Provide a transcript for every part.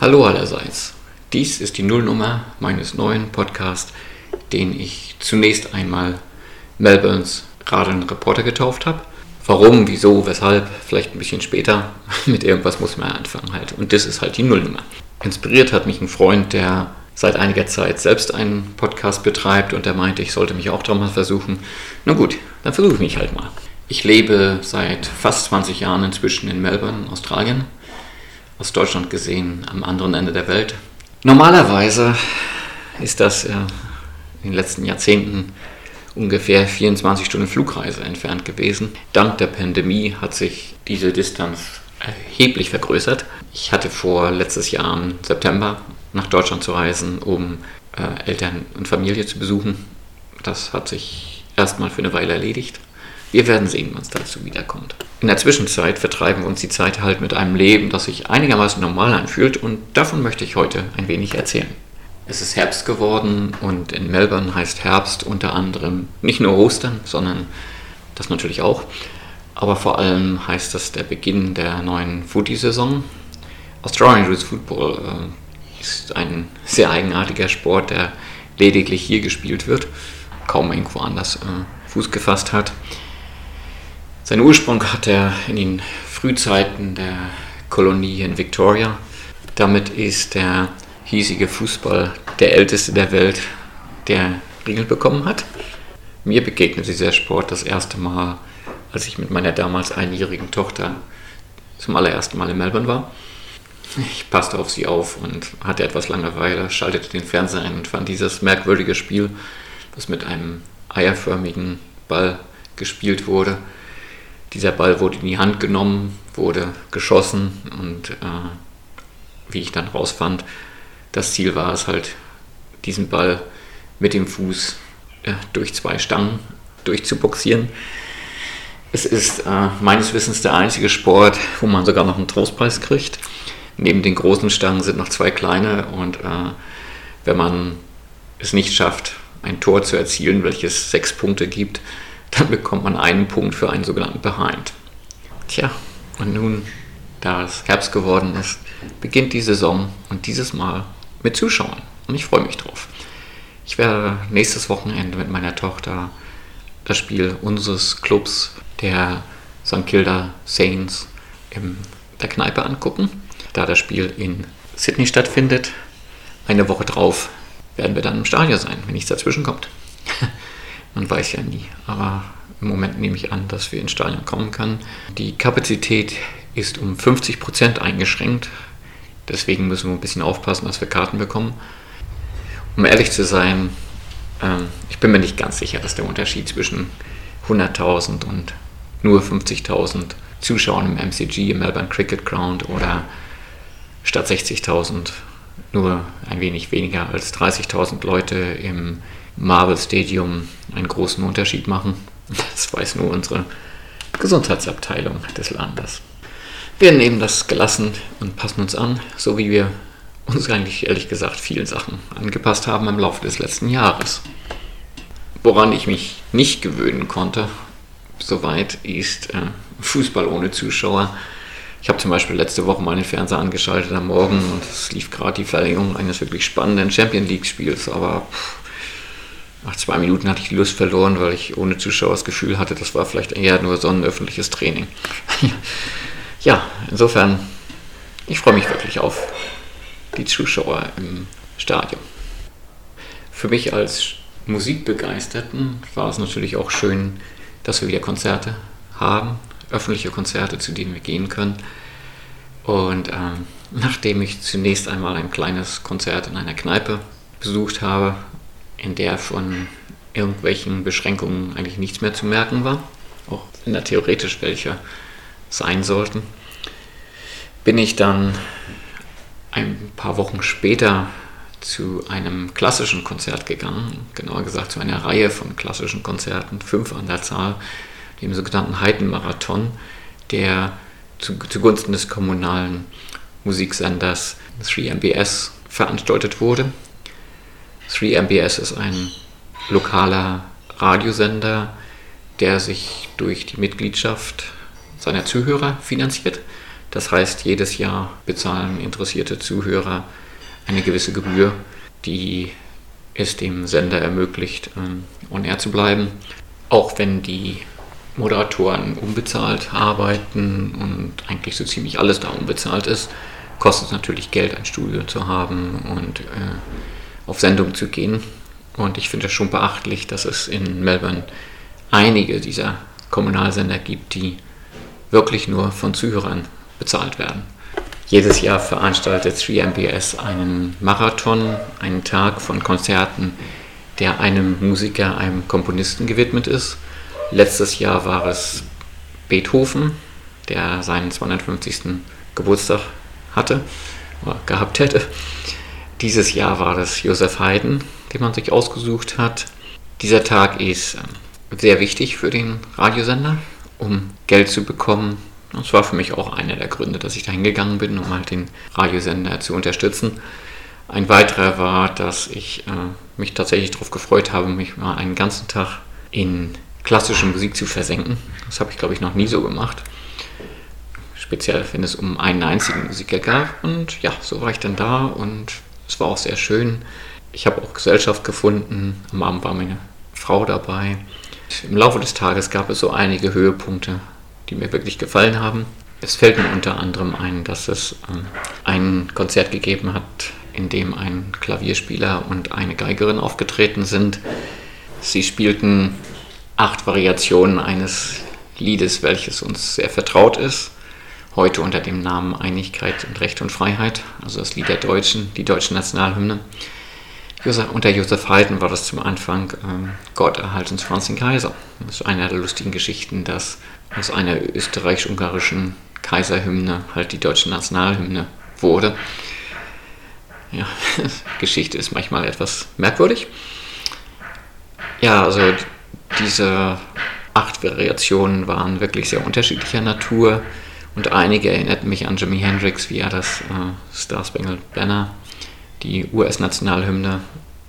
Hallo allerseits. Dies ist die Nullnummer meines neuen Podcasts, den ich zunächst einmal Melbournes Radeln Reporter getauft habe. Warum, wieso, weshalb, vielleicht ein bisschen später. Mit irgendwas muss man anfangen halt. Und das ist halt die Nullnummer. Inspiriert hat mich ein Freund, der seit einiger Zeit selbst einen Podcast betreibt und der meinte, ich sollte mich auch doch mal versuchen. Na gut, dann versuche ich mich halt mal. Ich lebe seit fast 20 Jahren inzwischen in Melbourne, Australien aus Deutschland gesehen am anderen Ende der Welt. Normalerweise ist das in den letzten Jahrzehnten ungefähr 24 Stunden Flugreise entfernt gewesen. Dank der Pandemie hat sich diese Distanz erheblich vergrößert. Ich hatte vor, letztes Jahr im September nach Deutschland zu reisen, um äh, Eltern und Familie zu besuchen. Das hat sich erstmal für eine Weile erledigt. Wir werden sehen, wann es dazu wiederkommt. In der Zwischenzeit vertreiben wir uns die Zeit halt mit einem Leben, das sich einigermaßen normal anfühlt und davon möchte ich heute ein wenig erzählen. Es ist Herbst geworden und in Melbourne heißt Herbst unter anderem nicht nur Ostern, sondern das natürlich auch. Aber vor allem heißt das der Beginn der neuen Footy-Saison. Australian Rules Football äh, ist ein sehr eigenartiger Sport, der lediglich hier gespielt wird, kaum irgendwo anders äh, Fuß gefasst hat. Seinen Ursprung hat er in den Frühzeiten der Kolonie in Victoria. Damit ist der hiesige Fußball der älteste der Welt, der Regeln bekommen hat. Mir begegnete dieser Sport das erste Mal, als ich mit meiner damals einjährigen Tochter zum allerersten Mal in Melbourne war. Ich passte auf sie auf und hatte etwas Langeweile, schaltete den Fernseher ein und fand dieses merkwürdige Spiel, das mit einem eierförmigen Ball gespielt wurde, dieser Ball wurde in die Hand genommen, wurde geschossen und äh, wie ich dann rausfand, das Ziel war es halt, diesen Ball mit dem Fuß äh, durch zwei Stangen durchzuboxieren. Es ist äh, meines Wissens der einzige Sport, wo man sogar noch einen Trostpreis kriegt. Neben den großen Stangen sind noch zwei kleine und äh, wenn man es nicht schafft, ein Tor zu erzielen, welches sechs Punkte gibt, dann bekommt man einen Punkt für einen sogenannten Behind. Tja, und nun, da es Herbst geworden ist, beginnt die Saison und dieses Mal mit Zuschauern. Und ich freue mich drauf. Ich werde nächstes Wochenende mit meiner Tochter das Spiel unseres Clubs, der St. Kilda Saints, in der Kneipe angucken. Da das Spiel in Sydney stattfindet, eine Woche drauf werden wir dann im Stadion sein, wenn nichts dazwischen kommt. Man weiß ja nie. Aber im Moment nehme ich an, dass wir ins Stadion kommen können. Die Kapazität ist um 50 Prozent eingeschränkt. Deswegen müssen wir ein bisschen aufpassen, dass wir Karten bekommen. Um ehrlich zu sein, ähm, ich bin mir nicht ganz sicher, dass der Unterschied zwischen 100.000 und nur 50.000 Zuschauern im MCG, im Melbourne Cricket Ground oder statt 60.000 nur ein wenig weniger als 30.000 Leute im Marvel Stadium einen großen Unterschied machen. Das weiß nur unsere Gesundheitsabteilung des Landes. Wir nehmen das gelassen und passen uns an, so wie wir uns eigentlich ehrlich gesagt vielen Sachen angepasst haben im Laufe des letzten Jahres. Woran ich mich nicht gewöhnen konnte, soweit, ist äh, Fußball ohne Zuschauer. Ich habe zum Beispiel letzte Woche mal den Fernseher angeschaltet am Morgen und es lief gerade die Verlängerung eines wirklich spannenden Champion League Spiels, aber pff, nach zwei Minuten hatte ich die Lust verloren, weil ich ohne Zuschauer das Gefühl hatte, das war vielleicht eher nur so ein öffentliches Training. ja, insofern, ich freue mich wirklich auf die Zuschauer im Stadion. Für mich als Musikbegeisterten war es natürlich auch schön, dass wir wieder Konzerte haben, öffentliche Konzerte, zu denen wir gehen können. Und ähm, nachdem ich zunächst einmal ein kleines Konzert in einer Kneipe besucht habe, in der von irgendwelchen Beschränkungen eigentlich nichts mehr zu merken war, auch wenn da theoretisch welche sein sollten, bin ich dann ein paar Wochen später zu einem klassischen Konzert gegangen, genauer gesagt zu einer Reihe von klassischen Konzerten, fünf an der Zahl, dem sogenannten Heidenmarathon, der zu, zugunsten des kommunalen Musiksenders 3MBS veranstaltet wurde. 3MBS ist ein lokaler Radiosender, der sich durch die Mitgliedschaft seiner Zuhörer finanziert. Das heißt, jedes Jahr bezahlen interessierte Zuhörer eine gewisse Gebühr, die es dem Sender ermöglicht, ähm, on air zu bleiben. Auch wenn die Moderatoren unbezahlt arbeiten und eigentlich so ziemlich alles da unbezahlt ist, kostet es natürlich Geld, ein Studio zu haben und äh, auf Sendung zu gehen. Und ich finde es schon beachtlich, dass es in Melbourne einige dieser Kommunalsender gibt, die wirklich nur von Zuhörern bezahlt werden. Jedes Jahr veranstaltet 3MBS einen Marathon, einen Tag von Konzerten, der einem Musiker, einem Komponisten gewidmet ist. Letztes Jahr war es Beethoven, der seinen 250. Geburtstag hatte oder gehabt hätte. Dieses Jahr war es Josef Haydn, den man sich ausgesucht hat. Dieser Tag ist ähm, sehr wichtig für den Radiosender, um Geld zu bekommen das war für mich auch einer der Gründe, dass ich da hingegangen bin, um halt den Radiosender zu unterstützen. Ein weiterer war, dass ich äh, mich tatsächlich darauf gefreut habe, mich mal einen ganzen Tag in klassische Musik zu versenken. Das habe ich, glaube ich, noch nie so gemacht. Speziell, wenn es um einen einzigen Musiker gab. Und ja, so war ich dann da und es war auch sehr schön. Ich habe auch Gesellschaft gefunden. Am Abend war meine Frau dabei. Im Laufe des Tages gab es so einige Höhepunkte die mir wirklich gefallen haben. Es fällt mir unter anderem ein, dass es ähm, ein Konzert gegeben hat, in dem ein Klavierspieler und eine Geigerin aufgetreten sind. Sie spielten acht Variationen eines Liedes, welches uns sehr vertraut ist, heute unter dem Namen Einigkeit und Recht und Freiheit, also das Lied der Deutschen, die deutsche Nationalhymne. unter Josef Haydn war das zum Anfang ähm, Gott erhalt uns Franz den Kaiser. Das ist eine der lustigen Geschichten, dass aus einer österreichisch-ungarischen Kaiserhymne halt die deutsche Nationalhymne wurde. Ja, Geschichte ist manchmal etwas merkwürdig. Ja, also diese acht Variationen waren wirklich sehr unterschiedlicher Natur und einige erinnerten mich an Jimi Hendrix, wie er das äh, Star Spangled Banner, die US-Nationalhymne,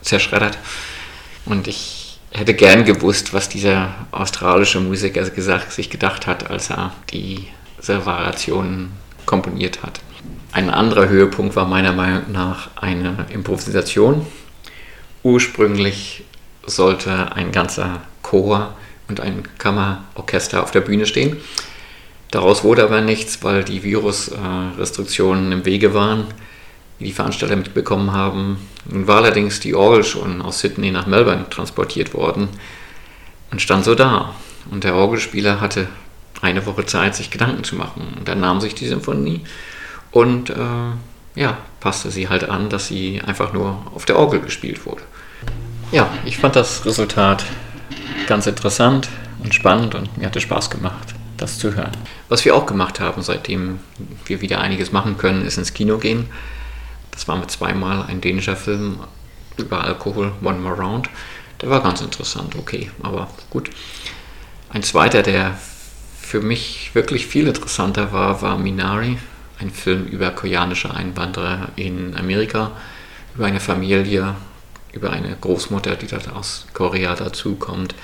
zerschreddert. Und ich hätte gern gewusst, was dieser australische Musiker gesagt, sich gedacht hat, als er diese Variationen komponiert hat. Ein anderer Höhepunkt war meiner Meinung nach eine Improvisation. Ursprünglich sollte ein ganzer Chor und ein Kammerorchester auf der Bühne stehen. Daraus wurde aber nichts, weil die Virusrestriktionen im Wege waren wie die Veranstalter mitbekommen haben. Nun war allerdings die Orgel schon aus Sydney nach Melbourne transportiert worden und stand so da. Und der Orgelspieler hatte eine Woche Zeit, sich Gedanken zu machen. Und dann nahm sich die Symphonie und äh, ja, passte sie halt an, dass sie einfach nur auf der Orgel gespielt wurde. Ja, ich fand das Resultat ganz interessant und spannend und mir hatte Spaß gemacht, das zu hören. Was wir auch gemacht haben, seitdem wir wieder einiges machen können, ist ins Kino gehen. Das war mit zweimal ein dänischer Film über Alkohol, One More Round. Der war ganz interessant, okay, aber gut. Ein zweiter, der für mich wirklich viel interessanter war, war Minari, ein Film über koreanische Einwanderer in Amerika, über eine Familie, über eine Großmutter, die dort aus Korea dazukommt,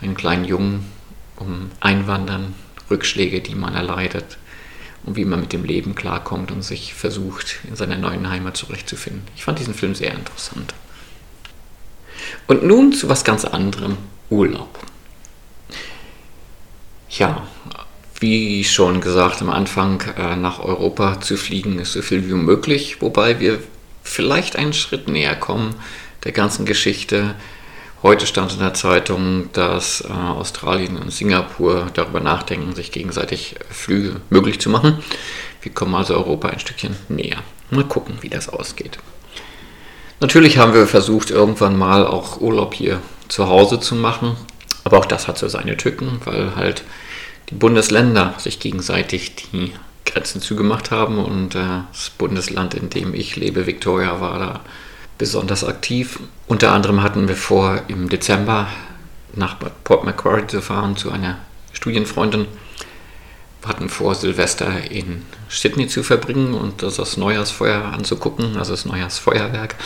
einen kleinen Jungen, um Einwandern, Rückschläge, die man erleidet, und wie man mit dem Leben klarkommt und sich versucht, in seiner neuen Heimat zurechtzufinden. Ich fand diesen Film sehr interessant. Und nun zu was ganz anderem, Urlaub. Ja, wie schon gesagt am Anfang, äh, nach Europa zu fliegen ist so viel wie möglich, wobei wir vielleicht einen Schritt näher kommen der ganzen Geschichte Heute stand in der Zeitung, dass äh, Australien und Singapur darüber nachdenken, sich gegenseitig Flüge möglich zu machen. Wir kommen also Europa ein Stückchen näher. Mal gucken, wie das ausgeht. Natürlich haben wir versucht, irgendwann mal auch Urlaub hier zu Hause zu machen. Aber auch das hat so seine Tücken, weil halt die Bundesländer sich gegenseitig die Grenzen zugemacht haben und äh, das Bundesland, in dem ich lebe, Victoria, war da besonders aktiv. Unter anderem hatten wir vor, im Dezember nach Port Macquarie zu fahren zu einer Studienfreundin. Wir hatten vor, Silvester in Sydney zu verbringen und das Neujahrsfeuer anzugucken, also das Neujahrsfeuerwerk.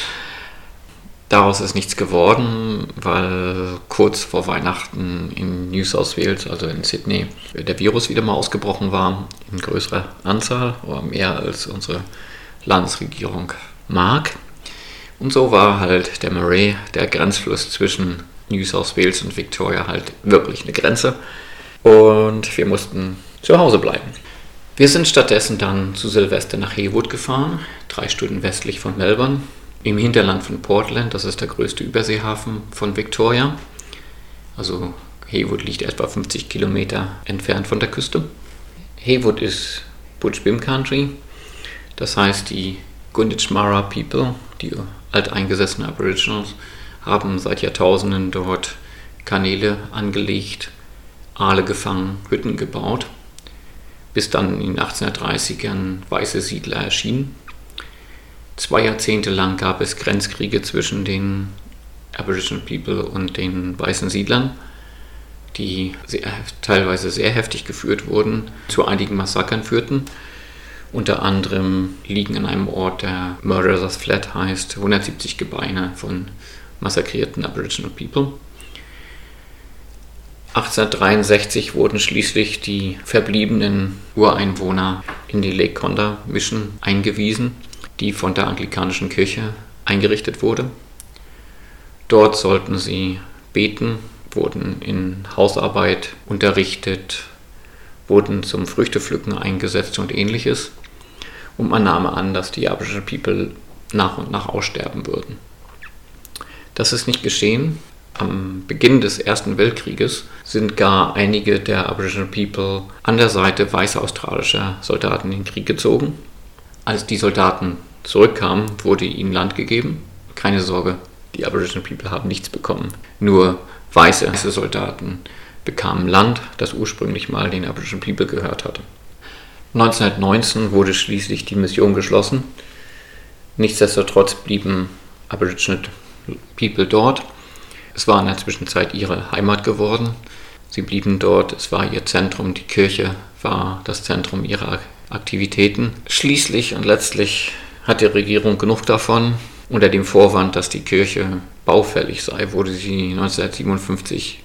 Daraus ist nichts geworden, weil kurz vor Weihnachten in New South Wales, also in Sydney, der Virus wieder mal ausgebrochen war, in größerer Anzahl oder mehr als unsere Landesregierung mag. Und so war halt der Murray, der Grenzfluss zwischen New South Wales und Victoria, halt wirklich eine Grenze. Und wir mussten zu Hause bleiben. Wir sind stattdessen dann zu Silvester nach Haywood gefahren, drei Stunden westlich von Melbourne im Hinterland von Portland, das ist der größte Überseehafen von Victoria. Also Haywood liegt etwa 50 Kilometer entfernt von der Küste. Haywood ist Butch Bim Country, das heißt die Gunditjmara People, die alteingesessenen Aboriginals, haben seit Jahrtausenden dort Kanäle angelegt, Aale gefangen, Hütten gebaut, bis dann in den 1830ern weiße Siedler erschienen Zwei Jahrzehnte lang gab es Grenzkriege zwischen den Aboriginal People und den weißen Siedlern, die sehr, teilweise sehr heftig geführt wurden, zu einigen Massakern führten. Unter anderem liegen an einem Ort, der Murderers Flat heißt, 170 Gebeine von massakrierten Aboriginal People. 1863 wurden schließlich die verbliebenen Ureinwohner in die Lake Conda Mission eingewiesen die von der anglikanischen Kirche eingerichtet wurde. Dort sollten sie beten, wurden in Hausarbeit unterrichtet, wurden zum Früchtepflücken eingesetzt und ähnliches. Und man nahm an, dass die Aboriginal People nach und nach aussterben würden. Das ist nicht geschehen. Am Beginn des Ersten Weltkrieges sind gar einige der Aboriginal People an der Seite weißer australischer Soldaten in den Krieg gezogen. Als die Soldaten zurückkamen, wurde ihnen Land gegeben. Keine Sorge, die Aboriginal People haben nichts bekommen. Nur weiße Soldaten bekamen Land, das ursprünglich mal den Aboriginal People gehört hatte. 1919 wurde schließlich die Mission geschlossen. Nichtsdestotrotz blieben Aboriginal People dort. Es war in der Zwischenzeit ihre Heimat geworden. Sie blieben dort, es war ihr Zentrum, die Kirche war das Zentrum ihrer Aktivitäten. Schließlich und letztlich hat die Regierung genug davon. Unter dem Vorwand, dass die Kirche baufällig sei, wurde sie 1957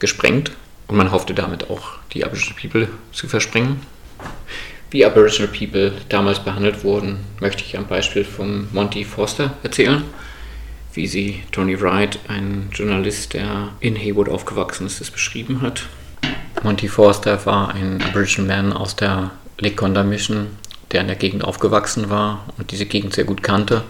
gesprengt und man hoffte damit auch die Aboriginal People zu versprengen. Wie Aboriginal People damals behandelt wurden, möchte ich am Beispiel von Monty Forster erzählen, wie sie Tony Wright, ein Journalist, der in Haywood aufgewachsen ist, es beschrieben hat. Monty Forster war ein Aboriginal Man aus der Lekonda Mission der in der Gegend aufgewachsen war und diese Gegend sehr gut kannte.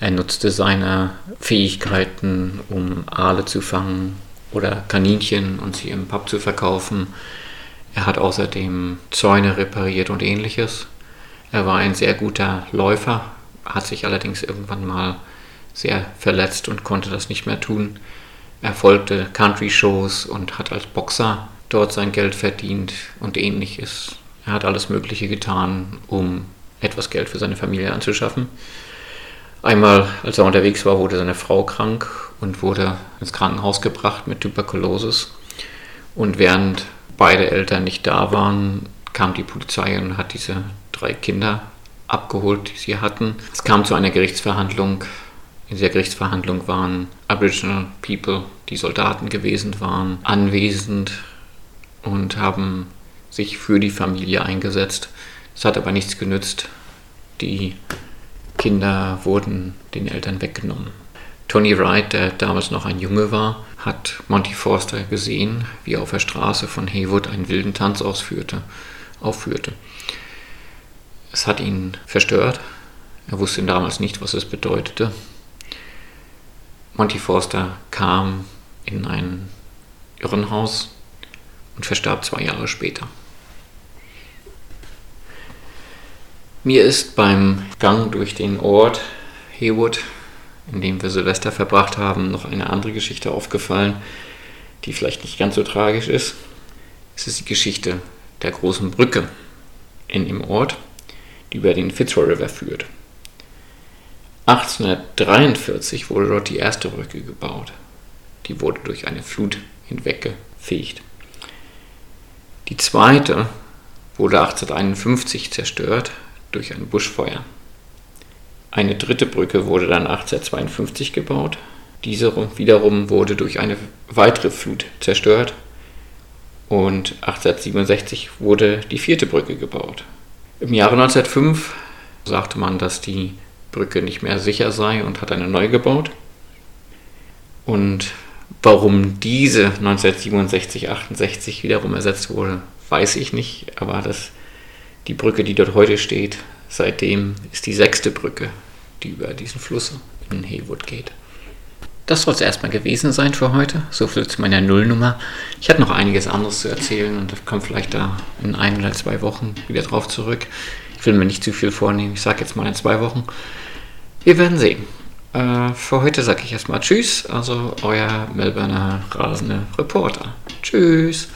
Er nutzte seine Fähigkeiten, um Aale zu fangen oder Kaninchen und sie im Pub zu verkaufen. Er hat außerdem Zäune repariert und ähnliches. Er war ein sehr guter Läufer, hat sich allerdings irgendwann mal sehr verletzt und konnte das nicht mehr tun. Er folgte Country-Shows und hat als Boxer dort sein Geld verdient und ähnliches. Er hat alles Mögliche getan, um etwas Geld für seine Familie anzuschaffen. Einmal, als er unterwegs war, wurde seine Frau krank und wurde ins Krankenhaus gebracht mit Tuberkulosis. Und während beide Eltern nicht da waren, kam die Polizei und hat diese drei Kinder abgeholt, die sie hatten. Es kam zu einer Gerichtsverhandlung. In dieser Gerichtsverhandlung waren Aboriginal People, die Soldaten gewesen waren, anwesend und haben sich für die Familie eingesetzt. Es hat aber nichts genützt. Die Kinder wurden den Eltern weggenommen. Tony Wright, der damals noch ein Junge war, hat Monty Forster gesehen, wie er auf der Straße von Haywood einen wilden Tanz ausführte, aufführte. Es hat ihn verstört. Er wusste damals nicht, was es bedeutete. Monty Forster kam in ein Irrenhaus und verstarb zwei Jahre später. Mir ist beim Gang durch den Ort Haywood, in dem wir Silvester verbracht haben, noch eine andere Geschichte aufgefallen, die vielleicht nicht ganz so tragisch ist. Es ist die Geschichte der großen Brücke in dem Ort, die über den Fitzroy River führt. 1843 wurde dort die erste Brücke gebaut. Die wurde durch eine Flut hinweggefegt. Die zweite wurde 1851 zerstört durch ein Buschfeuer. Eine dritte Brücke wurde dann 1852 gebaut. Diese wiederum wurde durch eine weitere Flut zerstört. Und 1867 wurde die vierte Brücke gebaut. Im Jahre 1905 sagte man, dass die Brücke nicht mehr sicher sei und hat eine neu gebaut. Und warum diese 1967, 68 wiederum ersetzt wurde, weiß ich nicht. Aber das, die Brücke, die dort heute steht, seitdem ist die sechste Brücke, die über diesen Fluss in Haywood geht. Das soll es erstmal gewesen sein für heute. So viel zu meiner Nullnummer. Ich hatte noch einiges anderes zu erzählen und komme vielleicht da in ein oder zwei Wochen wieder drauf zurück. Ich will mir nicht zu viel vornehmen. Ich sage jetzt mal in zwei Wochen. Wir werden sehen. Äh, für heute sage ich erstmal Tschüss. Also euer Melbourner rasende Reporter. Tschüss.